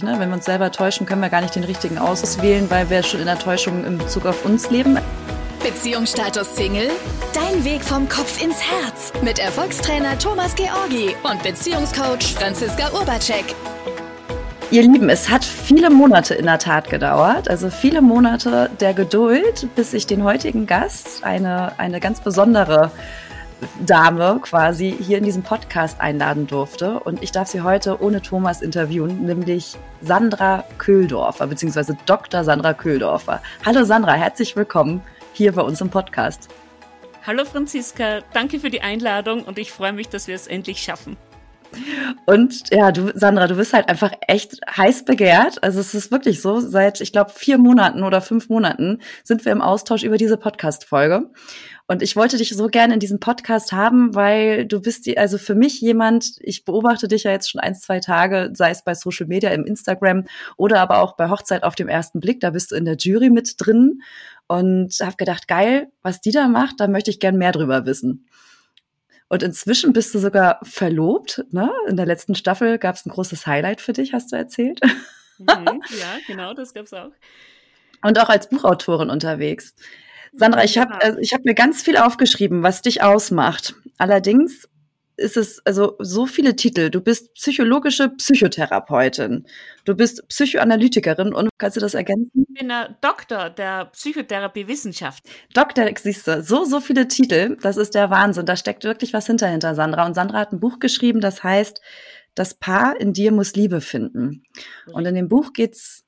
Ne, wenn wir uns selber täuschen, können wir gar nicht den richtigen auswählen, weil wir schon in der Täuschung in Bezug auf uns leben. Beziehungsstatus Single? Dein Weg vom Kopf ins Herz mit Erfolgstrainer Thomas Georgi und Beziehungscoach Franziska Urbacek. Ihr Lieben, es hat viele Monate in der Tat gedauert, also viele Monate der Geduld, bis ich den heutigen Gast, eine, eine ganz besondere Dame quasi hier in diesem Podcast einladen durfte. Und ich darf sie heute ohne Thomas interviewen, nämlich Sandra Köhldorfer, beziehungsweise Dr. Sandra Köhldorfer. Hallo Sandra, herzlich willkommen hier bei uns im Podcast. Hallo Franziska, danke für die Einladung und ich freue mich, dass wir es endlich schaffen. Und ja, du, Sandra, du bist halt einfach echt heiß begehrt. Also es ist wirklich so, seit, ich glaube, vier Monaten oder fünf Monaten sind wir im Austausch über diese Podcast-Folge. Und ich wollte dich so gerne in diesem Podcast haben, weil du bist die, also für mich jemand, ich beobachte dich ja jetzt schon ein, zwei Tage, sei es bei Social Media, im Instagram oder aber auch bei Hochzeit auf dem ersten Blick, da bist du in der Jury mit drin und habe gedacht, geil, was die da macht, da möchte ich gern mehr drüber wissen. Und inzwischen bist du sogar verlobt. Ne? In der letzten Staffel gab es ein großes Highlight für dich, hast du erzählt. Mhm, ja, genau, das gab's auch. Und auch als Buchautorin unterwegs. Sandra, ich habe also ich hab mir ganz viel aufgeschrieben, was dich ausmacht. Allerdings ist es also so viele Titel. Du bist psychologische Psychotherapeutin. Du bist Psychoanalytikerin und kannst du das ergänzen? Ich bin ein Doktor der Psychotherapiewissenschaft. Doktor, siehst du, so, so viele Titel. Das ist der Wahnsinn. Da steckt wirklich was hinter, hinter Sandra. Und Sandra hat ein Buch geschrieben, das heißt, das Paar in dir muss Liebe finden. Und in dem Buch geht's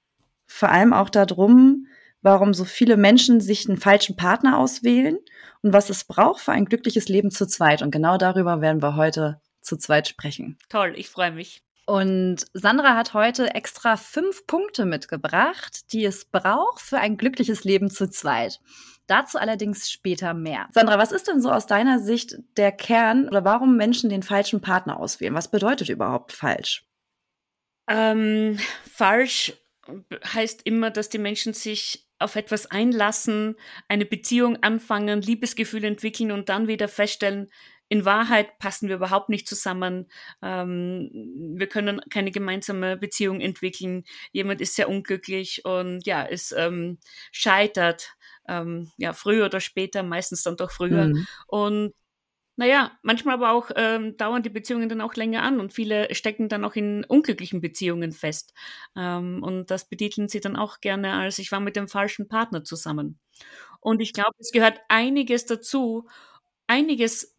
vor allem auch darum, warum so viele Menschen sich einen falschen Partner auswählen und was es braucht für ein glückliches Leben zu zweit. Und genau darüber werden wir heute zu zweit sprechen. Toll, ich freue mich. Und Sandra hat heute extra fünf Punkte mitgebracht, die es braucht für ein glückliches Leben zu zweit. Dazu allerdings später mehr. Sandra, was ist denn so aus deiner Sicht der Kern oder warum Menschen den falschen Partner auswählen? Was bedeutet überhaupt falsch? Ähm, falsch heißt immer, dass die Menschen sich auf etwas einlassen, eine Beziehung anfangen, Liebesgefühle entwickeln und dann wieder feststellen, in Wahrheit passen wir überhaupt nicht zusammen. Ähm, wir können keine gemeinsame Beziehung entwickeln. Jemand ist sehr unglücklich und ja, es ähm, scheitert. Ähm, ja, früher oder später, meistens dann doch früher. Mhm. Und naja, manchmal aber auch ähm, dauern die Beziehungen dann auch länger an und viele stecken dann auch in unglücklichen Beziehungen fest. Ähm, und das betiteln sie dann auch gerne als ich war mit dem falschen Partner zusammen. Und ich glaube, es gehört einiges dazu, einiges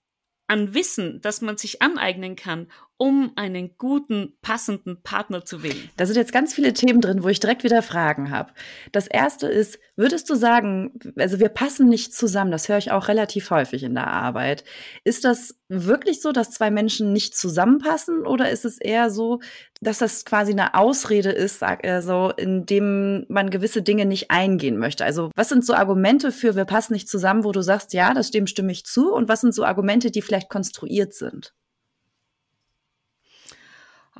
an Wissen, das man sich aneignen kann, um einen guten, passenden Partner zu wählen? Da sind jetzt ganz viele Themen drin, wo ich direkt wieder Fragen habe. Das erste ist, würdest du sagen, also wir passen nicht zusammen, das höre ich auch relativ häufig in der Arbeit. Ist das wirklich so, dass zwei Menschen nicht zusammenpassen oder ist es eher so, dass das quasi eine Ausrede ist, sag er so, in dem man gewisse Dinge nicht eingehen möchte? Also was sind so Argumente für wir passen nicht zusammen, wo du sagst, ja, das dem stimme ich zu und was sind so Argumente, die vielleicht konstruiert sind?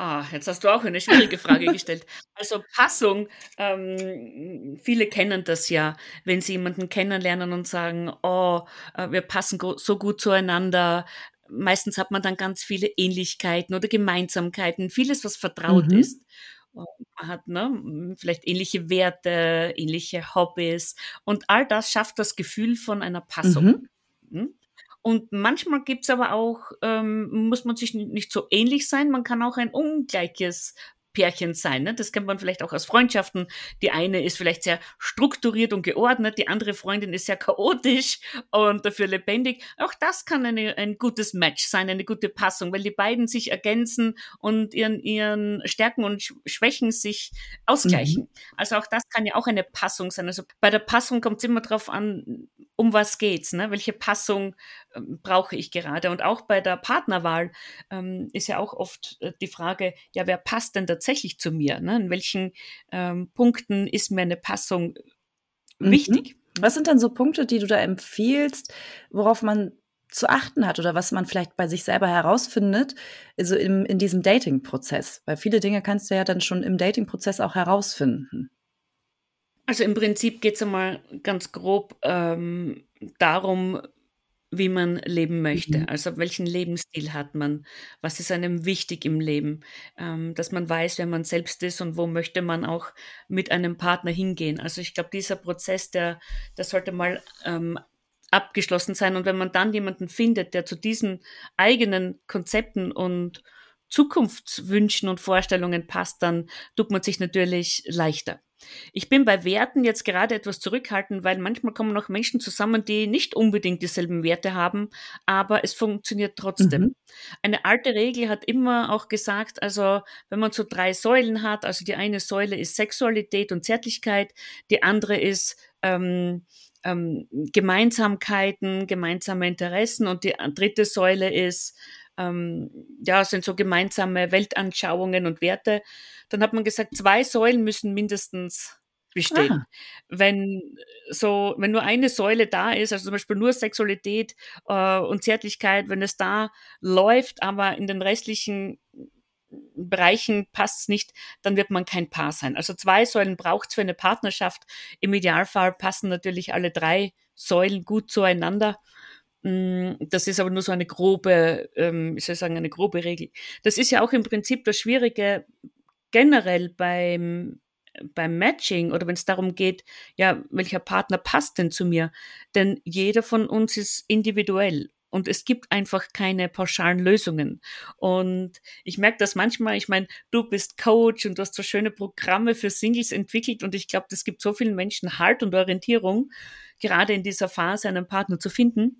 Ah, jetzt hast du auch eine schwierige Frage gestellt. Also Passung, ähm, viele kennen das ja, wenn sie jemanden kennenlernen und sagen, oh, äh, wir passen so gut zueinander. Meistens hat man dann ganz viele Ähnlichkeiten oder Gemeinsamkeiten, vieles, was vertraut mhm. ist. Man hat ne, vielleicht ähnliche Werte, ähnliche Hobbys und all das schafft das Gefühl von einer Passung. Mhm. Hm? Und manchmal gibt's aber auch, ähm, muss man sich nicht so ähnlich sein, man kann auch ein ungleiches Pärchen sein. Ne? Das kennt man vielleicht auch aus Freundschaften. Die eine ist vielleicht sehr strukturiert und geordnet, die andere Freundin ist sehr chaotisch und dafür lebendig. Auch das kann eine, ein gutes Match sein, eine gute Passung, weil die beiden sich ergänzen und ihren, ihren Stärken und Schwächen sich ausgleichen. Mhm. Also auch das kann ja auch eine Passung sein. Also bei der Passung kommt es immer darauf an, um was geht's, ne? welche Passung ähm, brauche ich gerade. Und auch bei der Partnerwahl ähm, ist ja auch oft äh, die Frage, ja, wer passt denn tatsächlich zu mir? Ne? In welchen ähm, Punkten ist mir eine Passung mhm. wichtig? Was sind denn so Punkte, die du da empfiehlst, worauf man zu achten hat oder was man vielleicht bei sich selber herausfindet, also im, in diesem Dating-Prozess? Weil viele Dinge kannst du ja dann schon im Dating-Prozess auch herausfinden. Also im Prinzip geht es einmal ganz grob ähm, darum, wie man leben möchte. Mhm. Also welchen Lebensstil hat man? Was ist einem wichtig im Leben? Ähm, dass man weiß, wer man selbst ist und wo möchte man auch mit einem Partner hingehen. Also ich glaube, dieser Prozess, der, der sollte mal ähm, abgeschlossen sein. Und wenn man dann jemanden findet, der zu diesen eigenen Konzepten und Zukunftswünschen und Vorstellungen passt, dann tut man sich natürlich leichter. Ich bin bei Werten jetzt gerade etwas zurückhaltend, weil manchmal kommen noch Menschen zusammen, die nicht unbedingt dieselben Werte haben, aber es funktioniert trotzdem. Mhm. Eine alte Regel hat immer auch gesagt, also wenn man so drei Säulen hat, also die eine Säule ist Sexualität und Zärtlichkeit, die andere ist ähm, ähm, Gemeinsamkeiten, gemeinsame Interessen und die dritte Säule ist ähm, ja, sind so gemeinsame Weltanschauungen und Werte. Dann hat man gesagt, zwei Säulen müssen mindestens bestehen. Ah. Wenn so, wenn nur eine Säule da ist, also zum Beispiel nur Sexualität äh, und Zärtlichkeit, wenn es da läuft, aber in den restlichen Bereichen passt es nicht, dann wird man kein Paar sein. Also zwei Säulen braucht es für eine Partnerschaft. Im Idealfall passen natürlich alle drei Säulen gut zueinander. Mm, das ist aber nur so eine grobe, ähm, ich soll sagen, eine grobe Regel. Das ist ja auch im Prinzip das Schwierige generell beim, beim Matching oder wenn es darum geht, ja, welcher Partner passt denn zu mir? Denn jeder von uns ist individuell und es gibt einfach keine pauschalen Lösungen. Und ich merke das manchmal, ich meine, du bist Coach und du hast so schöne Programme für Singles entwickelt und ich glaube, das gibt so vielen Menschen Halt und Orientierung, gerade in dieser Phase einen Partner zu finden.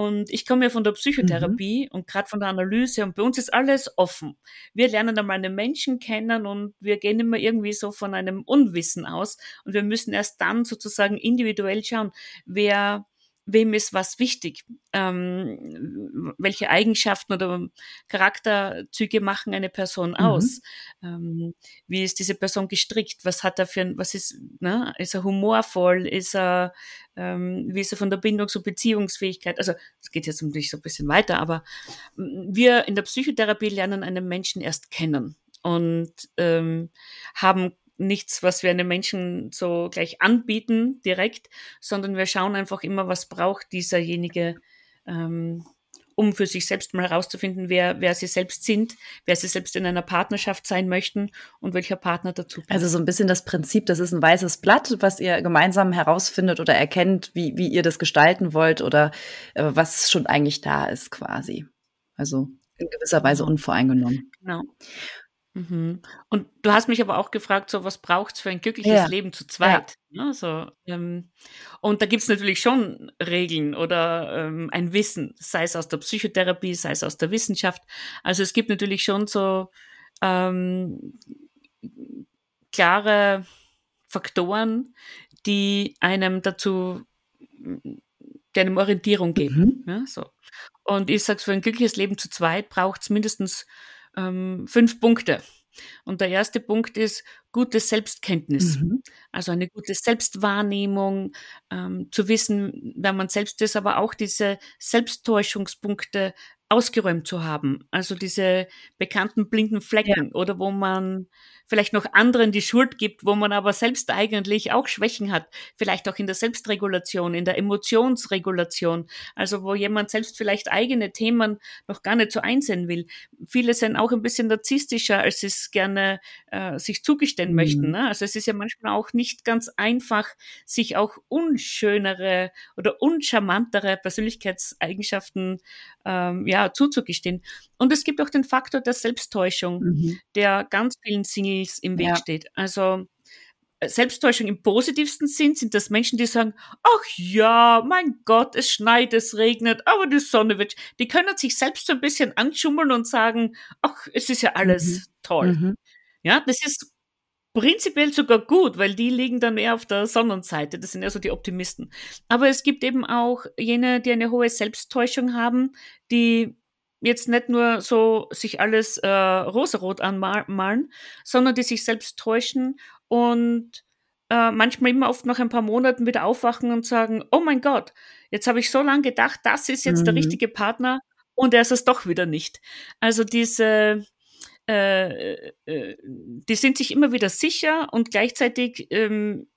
Und ich komme ja von der Psychotherapie mhm. und gerade von der Analyse und bei uns ist alles offen. Wir lernen einmal einen Menschen kennen und wir gehen immer irgendwie so von einem Unwissen aus und wir müssen erst dann sozusagen individuell schauen, wer wem ist was wichtig, ähm, welche Eigenschaften oder Charakterzüge machen eine Person mhm. aus, mhm. ähm, wie ist diese Person gestrickt, was hat er für ein, was ist, ne? ist er humorvoll, ist er, ähm, wie ist er von der Bindungs- und Beziehungsfähigkeit, also es geht jetzt natürlich so ein bisschen weiter, aber wir in der Psychotherapie lernen einen Menschen erst kennen und ähm, haben nichts, was wir einem Menschen so gleich anbieten direkt, sondern wir schauen einfach immer, was braucht dieserjenige, ähm, um für sich selbst mal herauszufinden, wer, wer sie selbst sind, wer sie selbst in einer Partnerschaft sein möchten und welcher Partner dazu passt. Also so ein bisschen das Prinzip, das ist ein weißes Blatt, was ihr gemeinsam herausfindet oder erkennt, wie, wie ihr das gestalten wollt oder äh, was schon eigentlich da ist quasi. Also in gewisser Weise genau. unvoreingenommen. Genau. Mhm. Und du hast mich aber auch gefragt, so was braucht es für ein glückliches ja. Leben zu zweit? Ja. Ne, so, ähm, und da gibt es natürlich schon Regeln oder ähm, ein Wissen, sei es aus der Psychotherapie, sei es aus der Wissenschaft. Also es gibt natürlich schon so ähm, klare Faktoren, die einem dazu, die einem Orientierung geben. Mhm. Ja, so. Und ich sage, für ein glückliches Leben zu zweit braucht es mindestens ähm, fünf Punkte. Und der erste Punkt ist gute Selbstkenntnis, mhm. also eine gute Selbstwahrnehmung, ähm, zu wissen, wer man selbst ist, aber auch diese Selbsttäuschungspunkte ausgeräumt zu haben. Also diese bekannten blinden Flecken ja. oder wo man vielleicht noch anderen die Schuld gibt, wo man aber selbst eigentlich auch Schwächen hat, vielleicht auch in der Selbstregulation, in der Emotionsregulation, also wo jemand selbst vielleicht eigene Themen noch gar nicht so einsehen will. Viele sind auch ein bisschen narzisstischer, als sie es gerne äh, sich zugestehen mhm. möchten. Ne? Also es ist ja manchmal auch nicht ganz einfach, sich auch unschönere oder uncharmantere Persönlichkeitseigenschaften ähm, ja, zuzugestehen. Und es gibt auch den Faktor der Selbsttäuschung, mhm. der ganz vielen Singles im Weg ja. steht. Also äh, Selbsttäuschung im positivsten Sinn sind das Menschen, die sagen, ach ja, mein Gott, es schneit, es regnet, aber die Sonne wird. Die können sich selbst so ein bisschen anschummeln und sagen, ach, es ist ja alles mhm. toll. Mhm. Ja, das ist prinzipiell sogar gut, weil die liegen dann eher auf der Sonnenseite. Das sind ja so die Optimisten. Aber es gibt eben auch jene, die eine hohe Selbsttäuschung haben, die jetzt nicht nur so sich alles äh, rosarot anmalen, sondern die sich selbst täuschen und äh, manchmal immer oft nach ein paar Monaten wieder aufwachen und sagen, oh mein Gott, jetzt habe ich so lange gedacht, das ist jetzt mhm. der richtige Partner und er ist es doch wieder nicht. Also diese äh, äh, die sind sich immer wieder sicher und gleichzeitig ähm,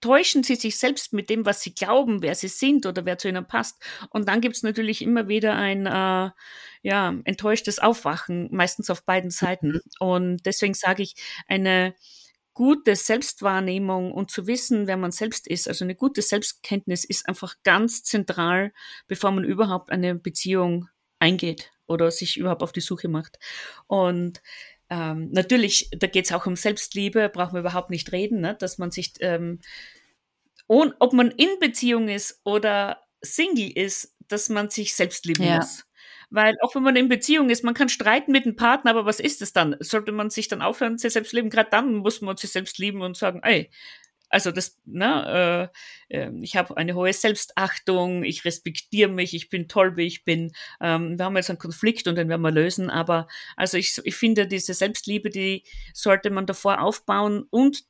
täuschen sie sich selbst mit dem, was sie glauben, wer sie sind oder wer zu ihnen passt. Und dann gibt's natürlich immer wieder ein äh, ja, enttäuschtes Aufwachen, meistens auf beiden Seiten. Mhm. Und deswegen sage ich, eine gute Selbstwahrnehmung und zu wissen, wer man selbst ist, also eine gute Selbstkenntnis ist einfach ganz zentral, bevor man überhaupt eine Beziehung eingeht oder sich überhaupt auf die Suche macht. Und ähm, natürlich, da geht es auch um Selbstliebe, brauchen wir überhaupt nicht reden, ne? dass man sich, ähm, und, ob man in Beziehung ist oder Single ist, dass man sich selbst lieben ja. muss. Weil auch wenn man in Beziehung ist, man kann streiten mit dem Partner, aber was ist es dann? Sollte man sich dann aufhören, sich selbst lieben? Gerade dann muss man sich selbst lieben und sagen, ey, also das, ne, äh, ähm, ich habe eine hohe Selbstachtung, ich respektiere mich, ich bin toll, wie ich bin. Ähm, wir haben jetzt einen Konflikt und den werden wir lösen, aber also ich, ich finde, diese Selbstliebe, die sollte man davor aufbauen und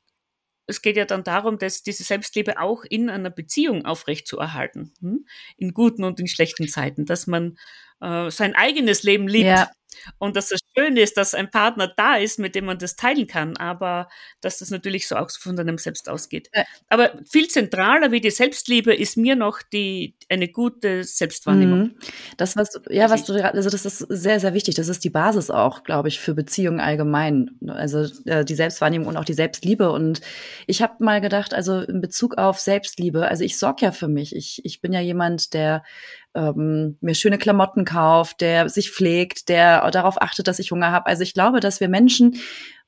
es geht ja dann darum, dass diese Selbstliebe auch in einer Beziehung aufrechtzuerhalten, hm? in guten und in schlechten Zeiten, dass man äh, sein eigenes Leben liebt. Ja. Und dass es schön ist, dass ein Partner da ist, mit dem man das teilen kann, aber dass das natürlich so auch von einem selbst ausgeht. Aber viel zentraler wie die Selbstliebe ist mir noch die eine gute Selbstwahrnehmung. Mhm. Das was ja was du also das ist sehr sehr wichtig. Das ist die Basis auch, glaube ich, für Beziehungen allgemein. Also äh, die Selbstwahrnehmung und auch die Selbstliebe. Und ich habe mal gedacht, also in Bezug auf Selbstliebe, also ich sorge ja für mich. Ich ich bin ja jemand, der ähm, mir schöne Klamotten kauft, der sich pflegt, der darauf achtet, dass ich Hunger habe. Also ich glaube, dass wir Menschen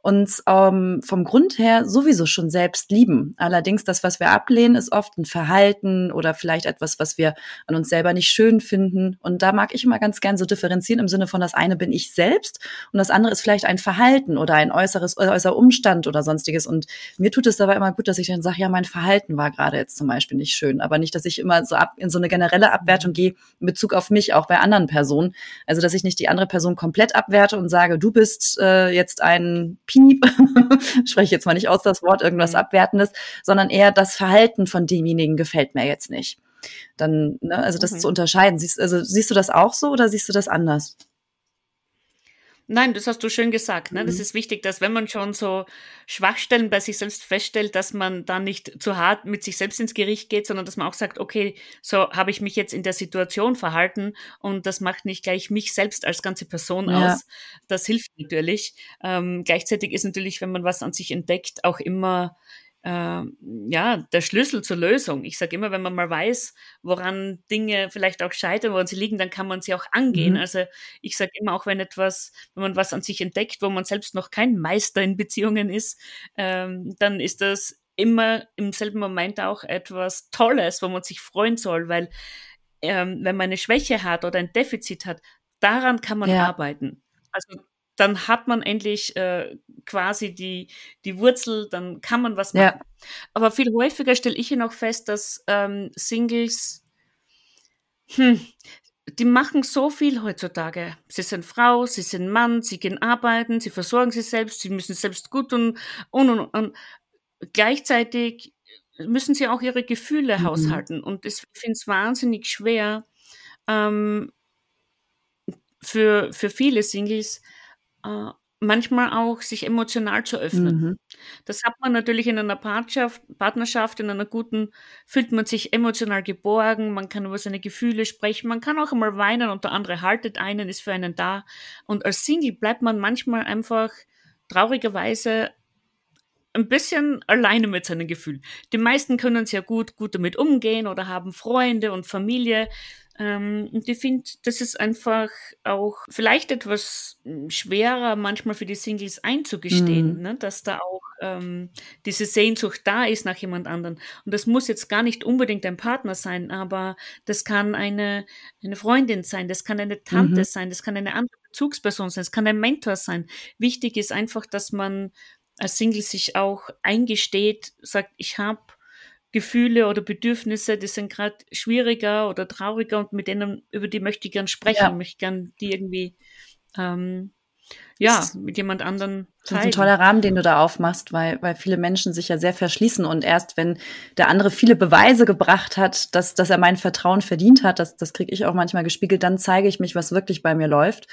uns ähm, vom Grund her sowieso schon selbst lieben. Allerdings das, was wir ablehnen, ist oft ein Verhalten oder vielleicht etwas, was wir an uns selber nicht schön finden. Und da mag ich immer ganz gern so differenzieren im Sinne von, das eine bin ich selbst und das andere ist vielleicht ein Verhalten oder ein äußeres äußerer Umstand oder sonstiges. Und mir tut es dabei immer gut, dass ich dann sage, ja, mein Verhalten war gerade jetzt zum Beispiel nicht schön, aber nicht, dass ich immer so ab, in so eine generelle Abwertung gehe in Bezug auf mich, auch bei anderen Personen. Also dass ich nicht die andere Person komplett abwerte und sage, du bist äh, jetzt ein Piep, spreche jetzt mal nicht aus das Wort, irgendwas mhm. Abwertendes, sondern eher das Verhalten von demjenigen gefällt mir jetzt nicht. Dann, ne, also das mhm. zu unterscheiden. Siehst, also siehst du das auch so oder siehst du das anders? Nein, das hast du schön gesagt. Ne? Das mhm. ist wichtig, dass wenn man schon so Schwachstellen bei sich selbst feststellt, dass man dann nicht zu hart mit sich selbst ins Gericht geht, sondern dass man auch sagt, okay, so habe ich mich jetzt in der Situation verhalten und das macht nicht gleich mich selbst als ganze Person ja. aus. Das hilft natürlich. Ähm, gleichzeitig ist natürlich, wenn man was an sich entdeckt, auch immer äh, ja, der Schlüssel zur Lösung. Ich sage immer, wenn man mal weiß, woran Dinge vielleicht auch scheitern, woran sie liegen, dann kann man sie auch angehen. Mhm. Also ich sage immer, auch wenn etwas, wenn man was an sich entdeckt, wo man selbst noch kein Meister in Beziehungen ist, ähm, dann ist das immer im selben Moment auch etwas Tolles, wo man sich freuen soll, weil ähm, wenn man eine Schwäche hat oder ein Defizit hat, daran kann man ja. arbeiten. Also dann hat man endlich äh, quasi die, die Wurzel, dann kann man was machen. Ja. Aber viel häufiger stelle ich hier noch fest, dass ähm, Singles, hm, die machen so viel heutzutage. Sie sind Frau, sie sind Mann, sie gehen arbeiten, sie versorgen sich selbst, sie müssen selbst gut tun und, und, und gleichzeitig müssen sie auch ihre Gefühle mhm. haushalten. Und ich finde es wahnsinnig schwer ähm, für, für viele Singles, äh, manchmal auch sich emotional zu öffnen. Mhm. Das hat man natürlich in einer Partnerschaft, Partnerschaft, in einer guten, fühlt man sich emotional geborgen, man kann über seine Gefühle sprechen, man kann auch einmal weinen und der andere haltet einen, ist für einen da. Und als Single bleibt man manchmal einfach traurigerweise ein bisschen alleine mit seinen Gefühlen. Die meisten können sehr gut, gut damit umgehen oder haben Freunde und Familie. Ähm, und ich finde, das ist einfach auch vielleicht etwas schwerer manchmal für die Singles einzugestehen, mhm. ne? dass da auch ähm, diese Sehnsucht da ist nach jemand anderen. Und das muss jetzt gar nicht unbedingt ein Partner sein, aber das kann eine, eine Freundin sein, das kann eine Tante mhm. sein, das kann eine andere Bezugsperson sein, es kann ein Mentor sein. Wichtig ist einfach, dass man als Single sich auch eingesteht, sagt, ich habe Gefühle oder Bedürfnisse, die sind gerade schwieriger oder trauriger und mit denen, über die möchte ich gern sprechen, ja. möchte gern die irgendwie ähm, ja, mit jemand anderen das ist ein toller Rahmen, den du da aufmachst, weil, weil viele Menschen sich ja sehr verschließen und erst wenn der andere viele Beweise gebracht hat, dass, dass er mein Vertrauen verdient hat, das, das kriege ich auch manchmal gespiegelt, dann zeige ich mich, was wirklich bei mir läuft.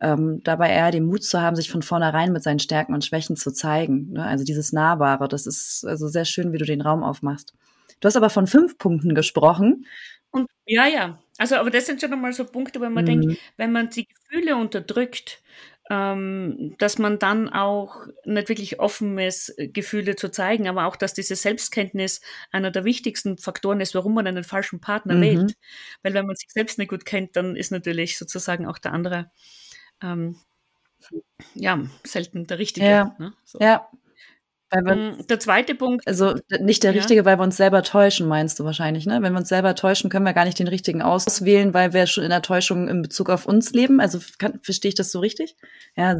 Ähm, dabei eher den Mut zu haben, sich von vornherein mit seinen Stärken und Schwächen zu zeigen. Ne? Also dieses Nahbare, das ist also sehr schön, wie du den Raum aufmachst. Du hast aber von fünf Punkten gesprochen. Und ja, ja. Also, aber das sind schon einmal so Punkte, wo man mhm. denkt, wenn man die Gefühle unterdrückt, ähm, dass man dann auch nicht wirklich offen ist, Gefühle zu zeigen, aber auch, dass diese Selbstkenntnis einer der wichtigsten Faktoren ist, warum man einen falschen Partner mhm. wählt. Weil wenn man sich selbst nicht gut kennt, dann ist natürlich sozusagen auch der andere ähm, ja selten der Richtige. Ja, ne? so. ja. Mm, der zweite Punkt. Also nicht der richtige, ja. weil wir uns selber täuschen, meinst du wahrscheinlich, ne? Wenn wir uns selber täuschen, können wir gar nicht den richtigen auswählen, weil wir schon in der Täuschung in Bezug auf uns leben. Also kann, verstehe ich das so richtig? Ja,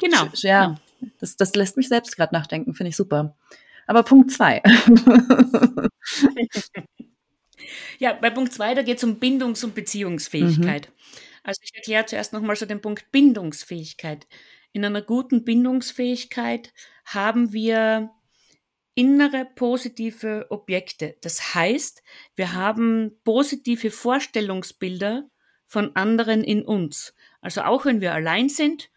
genau. Ja, ja. Das, das lässt mich selbst gerade nachdenken, finde ich super. Aber Punkt zwei. ja, bei Punkt zwei, da geht es um Bindungs- und Beziehungsfähigkeit. Mhm. Also ich erkläre zuerst nochmal so den Punkt Bindungsfähigkeit. In einer guten Bindungsfähigkeit haben wir innere positive Objekte. Das heißt, wir haben positive Vorstellungsbilder von anderen in uns. Also auch wenn wir allein sind,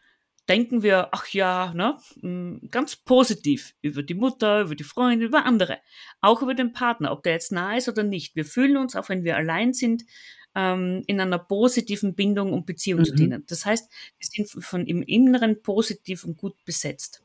denken wir, ach ja, ne, mm, ganz positiv über die Mutter, über die Freunde, über andere, auch über den Partner, ob der jetzt nah ist oder nicht. Wir fühlen uns, auch wenn wir allein sind, ähm, in einer positiven Bindung und Beziehung mhm. zu dienen. Das heißt, wir sind von im Inneren positiv und gut besetzt.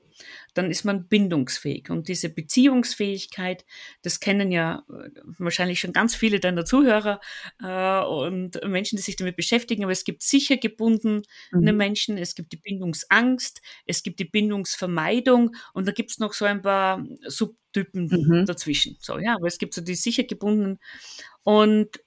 Dann ist man bindungsfähig. Und diese Beziehungsfähigkeit, das kennen ja äh, wahrscheinlich schon ganz viele deiner Zuhörer äh, und Menschen, die sich damit beschäftigen. Aber es gibt sicher gebundene mhm. Menschen, es gibt die Bindungsangst, es gibt die Bindungsvermeidung und da gibt es noch so ein paar Subtypen mhm. dazwischen. So, ja, aber es gibt so die sicher gebundenen. Und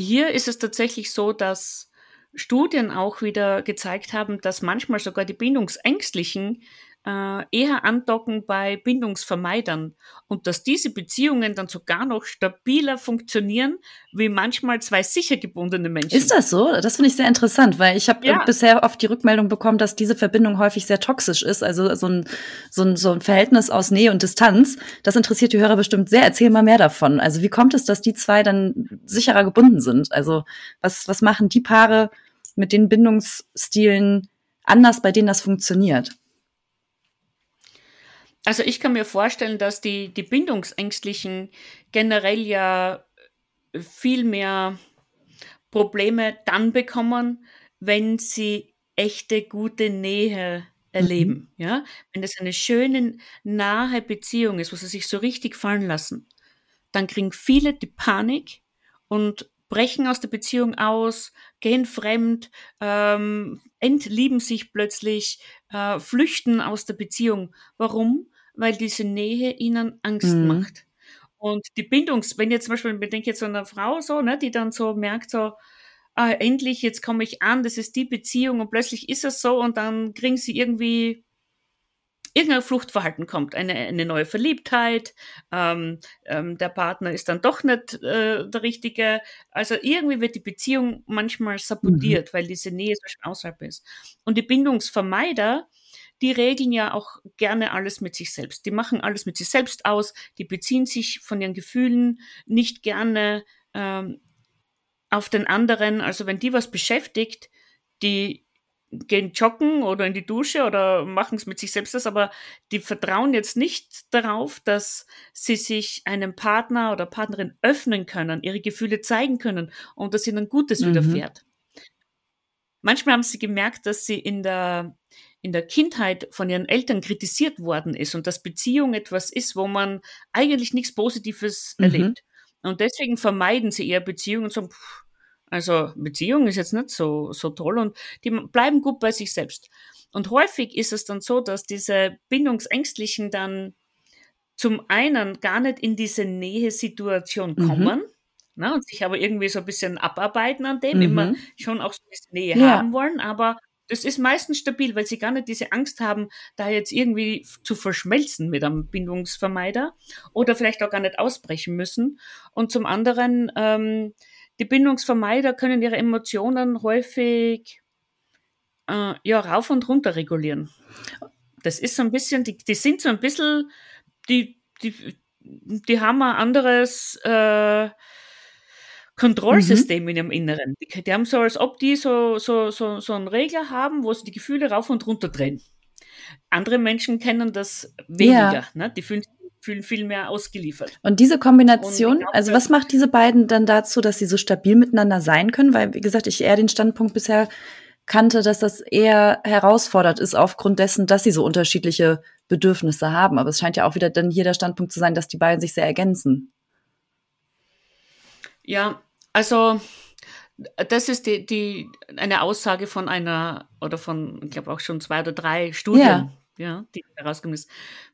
hier ist es tatsächlich so, dass Studien auch wieder gezeigt haben, dass manchmal sogar die Bindungsängstlichen äh, eher andocken bei Bindungsvermeidern und dass diese Beziehungen dann sogar noch stabiler funktionieren, wie manchmal zwei sicher gebundene Menschen. Ist das so? Das finde ich sehr interessant, weil ich habe ja. bisher oft die Rückmeldung bekommen, dass diese Verbindung häufig sehr toxisch ist, also so ein, so, ein, so ein Verhältnis aus Nähe und Distanz. Das interessiert die Hörer bestimmt sehr. Erzähl mal mehr davon. Also wie kommt es, dass die zwei dann sicherer gebunden sind? Also was, was machen die Paare mit den Bindungsstilen anders, bei denen das funktioniert? Also ich kann mir vorstellen, dass die, die Bindungsängstlichen generell ja viel mehr Probleme dann bekommen, wenn sie echte gute Nähe erleben. Mhm. Ja, wenn es eine schöne, nahe Beziehung ist, wo sie sich so richtig fallen lassen, dann kriegen viele die Panik und brechen aus der Beziehung aus, gehen fremd, ähm, entlieben sich plötzlich, äh, flüchten aus der Beziehung. Warum? Weil diese Nähe ihnen Angst mhm. macht. Und die Bindungs, wenn jetzt zum Beispiel, ich denke jetzt an eine Frau so, ne, die dann so merkt, so, ah, endlich, jetzt komme ich an, das ist die Beziehung und plötzlich ist es so und dann kriegen sie irgendwie irgendein Fluchtverhalten kommt, eine, eine neue Verliebtheit, ähm, ähm, der Partner ist dann doch nicht äh, der Richtige. Also irgendwie wird die Beziehung manchmal sabotiert, mhm. weil diese Nähe so außerhalb ist. Und die Bindungsvermeider, die regeln ja auch gerne alles mit sich selbst. Die machen alles mit sich selbst aus, die beziehen sich von ihren Gefühlen nicht gerne ähm, auf den anderen. Also wenn die was beschäftigt, die gehen joggen oder in die Dusche oder machen es mit sich selbst das, aber die vertrauen jetzt nicht darauf, dass sie sich einem Partner oder Partnerin öffnen können, ihre Gefühle zeigen können und dass ihnen Gutes mhm. widerfährt. Manchmal haben sie gemerkt, dass sie in der in der Kindheit von ihren Eltern kritisiert worden ist und dass Beziehung etwas ist, wo man eigentlich nichts Positives mhm. erlebt. Und deswegen vermeiden sie eher Beziehungen und sagen, pff, also Beziehung ist jetzt nicht so, so toll und die bleiben gut bei sich selbst. Und häufig ist es dann so, dass diese Bindungsängstlichen dann zum einen gar nicht in diese Nähesituation mhm. kommen, mhm. ne, und sich aber irgendwie so ein bisschen abarbeiten an dem, mhm. immer schon auch so diese Nähe ja. haben wollen, aber das ist meistens stabil, weil sie gar nicht diese Angst haben, da jetzt irgendwie zu verschmelzen mit einem Bindungsvermeider oder vielleicht auch gar nicht ausbrechen müssen. Und zum anderen, ähm, die Bindungsvermeider können ihre Emotionen häufig äh, ja rauf und runter regulieren. Das ist so ein bisschen, die, die sind so ein bisschen, die, die, die haben ein anderes äh, Kontrollsystem mhm. in ihrem Inneren. Die, die, haben so, als ob die so, so, so, so einen Regler haben, wo sie die Gefühle rauf und runter drehen. Andere Menschen kennen das weniger. Ja. Ne? Die fühlen, fühlen viel mehr ausgeliefert. Und diese Kombination, glaub, also was macht diese beiden dann dazu, dass sie so stabil miteinander sein können? Weil, wie gesagt, ich eher den Standpunkt bisher kannte, dass das eher herausfordert ist aufgrund dessen, dass sie so unterschiedliche Bedürfnisse haben. Aber es scheint ja auch wieder dann hier der Standpunkt zu sein, dass die beiden sich sehr ergänzen. Ja, also das ist die, die eine Aussage von einer oder von, ich glaube auch schon zwei oder drei Studien, ja, ja die herausgekommen ist.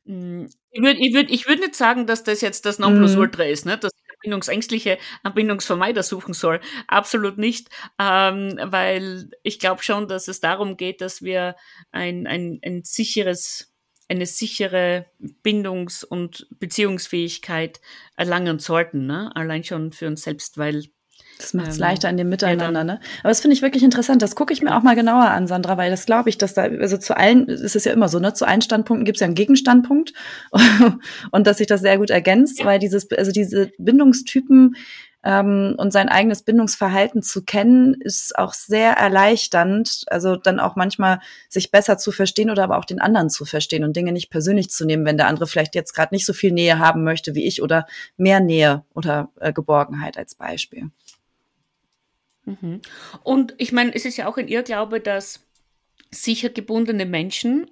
Hm, ich würde ich würd, ich würd nicht sagen, dass das jetzt das Nonplusultra mhm. ist, ne? dass Bindungsängstliche einen Bindungsvermeider suchen soll. Absolut nicht, ähm, weil ich glaube schon, dass es darum geht, dass wir ein, ein, ein sicheres eine sichere Bindungs- und Beziehungsfähigkeit erlangen sollten, ne? allein schon für uns selbst, weil das macht es ähm, leichter in dem Miteinander, ja, ne? Aber das finde ich wirklich interessant. Das gucke ich mir auch mal genauer an, Sandra, weil das glaube ich, dass da, also zu allen, es ist ja immer so, ne? Zu allen Standpunkten gibt es ja einen Gegenstandpunkt und dass sich das sehr gut ergänzt, ja. weil dieses, also diese Bindungstypen ähm, und sein eigenes Bindungsverhalten zu kennen, ist auch sehr erleichternd. Also dann auch manchmal sich besser zu verstehen oder aber auch den anderen zu verstehen und Dinge nicht persönlich zu nehmen, wenn der andere vielleicht jetzt gerade nicht so viel Nähe haben möchte wie ich oder mehr Nähe oder äh, Geborgenheit als Beispiel. Mhm. Und ich meine, es ist ja auch in ihr Glaube, dass sicher gebundene Menschen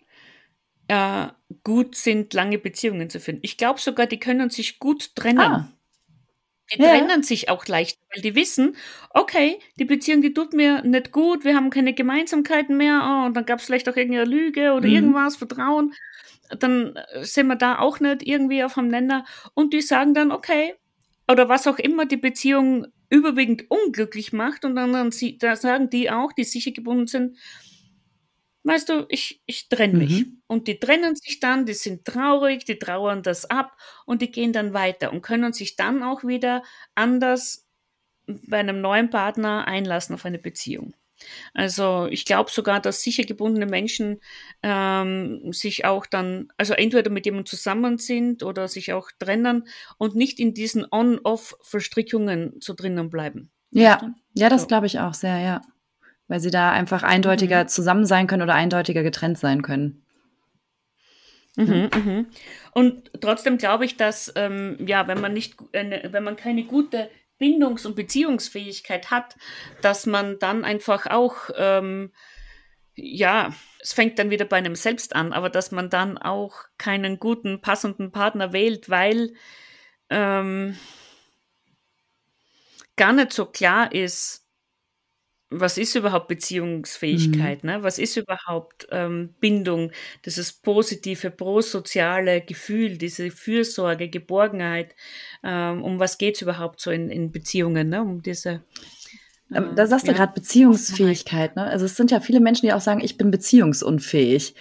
äh, gut sind, lange Beziehungen zu führen. Ich glaube sogar, die können sich gut trennen. Ah. Die ja. trennen sich auch leicht, weil die wissen, okay, die Beziehung, die tut mir nicht gut, wir haben keine Gemeinsamkeiten mehr, oh, und dann gab es vielleicht auch irgendeine Lüge oder mhm. irgendwas, Vertrauen. Dann äh, sind wir da auch nicht irgendwie auf einem Nenner. Und die sagen dann, okay, oder was auch immer die Beziehung überwiegend unglücklich macht und dann, dann sie, da sagen die auch, die sicher gebunden sind, weißt du, ich, ich trenne mich. Mhm. Und die trennen sich dann, die sind traurig, die trauern das ab und die gehen dann weiter und können sich dann auch wieder anders bei einem neuen Partner einlassen auf eine Beziehung. Also ich glaube sogar, dass sicher gebundene Menschen ähm, sich auch dann, also entweder mit jemandem zusammen sind oder sich auch trennen und nicht in diesen On-Off-Verstrickungen so drinnen bleiben. Ja, ja, das glaube ich auch sehr, ja. Weil sie da einfach eindeutiger mhm. zusammen sein können oder eindeutiger getrennt sein können. Mhm, mhm. Und trotzdem glaube ich, dass ähm, ja, wenn man nicht, äh, wenn man keine gute Bindungs- und Beziehungsfähigkeit hat, dass man dann einfach auch, ähm, ja, es fängt dann wieder bei einem selbst an, aber dass man dann auch keinen guten, passenden Partner wählt, weil ähm, gar nicht so klar ist, was ist überhaupt Beziehungsfähigkeit? Mhm. Ne? Was ist überhaupt ähm, Bindung? Dieses positive, prosoziale Gefühl, diese Fürsorge, Geborgenheit. Ähm, um was geht es überhaupt so in, in Beziehungen? Ne? Um diese ähm, da sagst du ja. gerade Beziehungsfähigkeit, ne? Also es sind ja viele Menschen, die auch sagen, ich bin beziehungsunfähig.